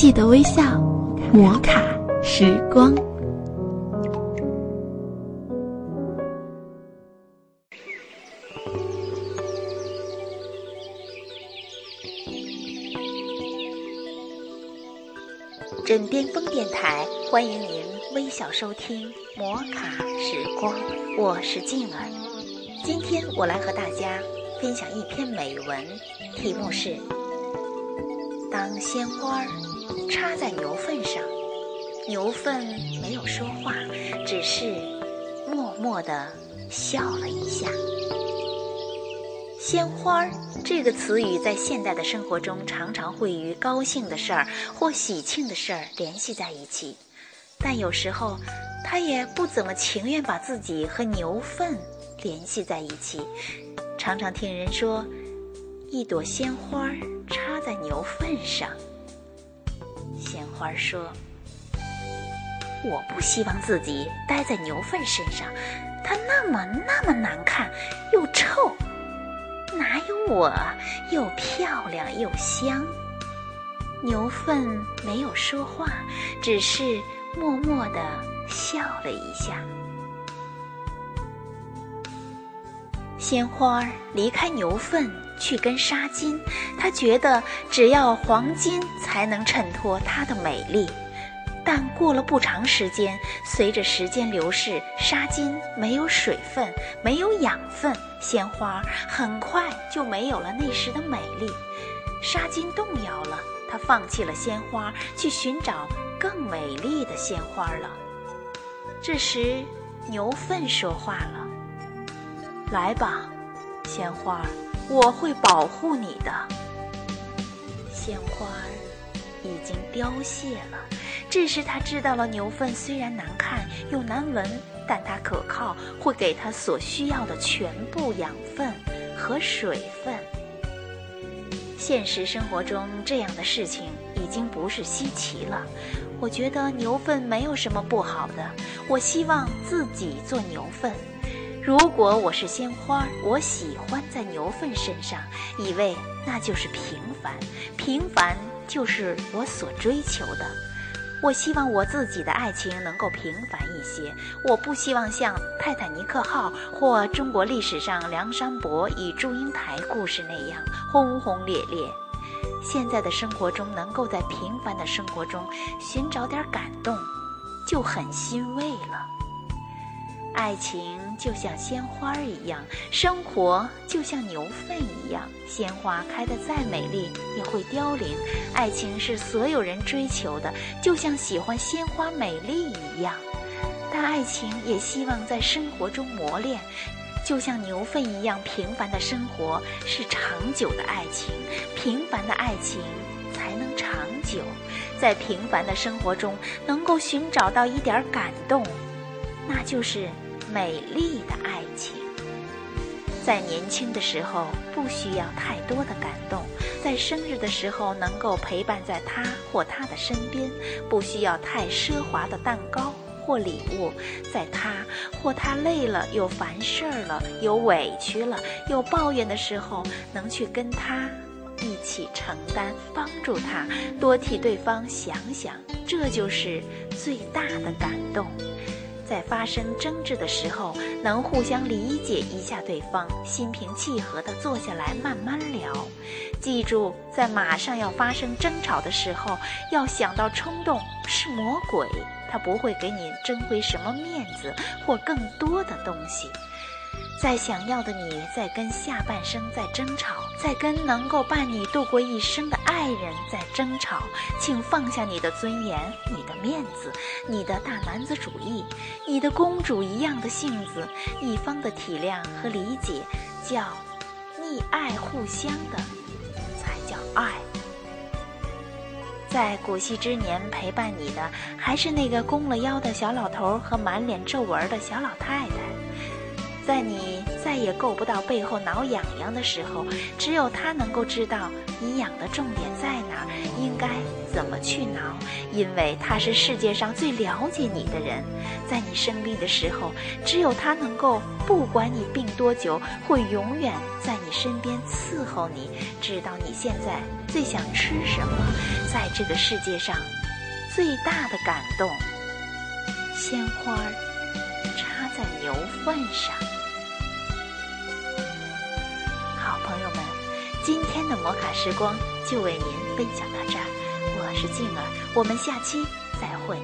记得微笑，摩卡时光。枕边风电台欢迎您微笑收听摩卡时光，我是静儿。今天我来和大家分享一篇美文，题目是《当鲜花插在牛粪上，牛粪没有说话，只是默默地笑了一下》。鲜花这个词语在现代的生活中常常会与高兴的事儿或喜庆的事儿联系在一起，但有时候，它也不怎么情愿把自己和牛粪联系在一起。常常听人说，一朵鲜花插在牛粪上。鲜花说：“我不希望自己待在牛粪身上，它那么那么难看，又臭。”哪有我又漂亮又香？牛粪没有说话，只是默默地笑了一下。鲜花离开牛粪去跟纱巾，他觉得只要黄金才能衬托它的美丽。但过了不长时间，随着时间流逝，纱巾没有水分，没有养分，鲜花很快就没有了那时的美丽。纱巾动摇了，它放弃了鲜花，去寻找更美丽的鲜花了。这时，牛粪说话了：“来吧，鲜花，我会保护你的。”鲜花已经凋谢了。这时，他知道了牛粪虽然难看又难闻，但它可靠，会给他所需要的全部养分和水分。现实生活中，这样的事情已经不是稀奇了。我觉得牛粪没有什么不好的。我希望自己做牛粪。如果我是鲜花，我喜欢在牛粪身上，以为那就是平凡，平凡就是我所追求的。我希望我自己的爱情能够平凡一些，我不希望像泰坦尼克号或中国历史上梁山伯与祝英台故事那样轰轰烈烈。现在的生活中，能够在平凡的生活中寻找点感动，就很欣慰了。爱情就像鲜花一样，生活就像牛粪一样。鲜花开得再美丽，也会凋零。爱情是所有人追求的，就像喜欢鲜花美丽一样。但爱情也希望在生活中磨练，就像牛粪一样。平凡的生活是长久的爱情，平凡的爱情才能长久。在平凡的生活中，能够寻找到一点感动。那就是美丽的爱情。在年轻的时候，不需要太多的感动；在生日的时候，能够陪伴在他或她的身边，不需要太奢华的蛋糕或礼物；在他或她累了、有烦事儿了、有委屈了、有抱怨的时候，能去跟他一起承担，帮助他，多替对方想想，这就是最大的感动。在发生争执的时候，能互相理解一下对方，心平气和地坐下来慢慢聊。记住，在马上要发生争吵的时候，要想到冲动是魔鬼，他不会给你争回什么面子或更多的东西。在想要的你在跟下半生在争吵，在跟能够伴你度过一生的爱人在争吵，请放下你的尊严、你的面子、你的大男子主义、你的公主一样的性子，一方的体谅和理解，叫溺爱互相的，才叫爱。在古稀之年陪伴你的，还是那个弓了腰的小老头和满脸皱纹的小老太太。在你再也够不到背后挠痒痒的时候，只有他能够知道你痒的重点在哪，应该怎么去挠，因为他是世界上最了解你的人，在你生病的时候，只有他能够不管你病多久，会永远在你身边伺候你，知道你现在最想吃什么，在这个世界上最大的感动，鲜花插在牛粪上。朋友们，今天的摩卡时光就为您分享到这儿，我是静儿，我们下期再会。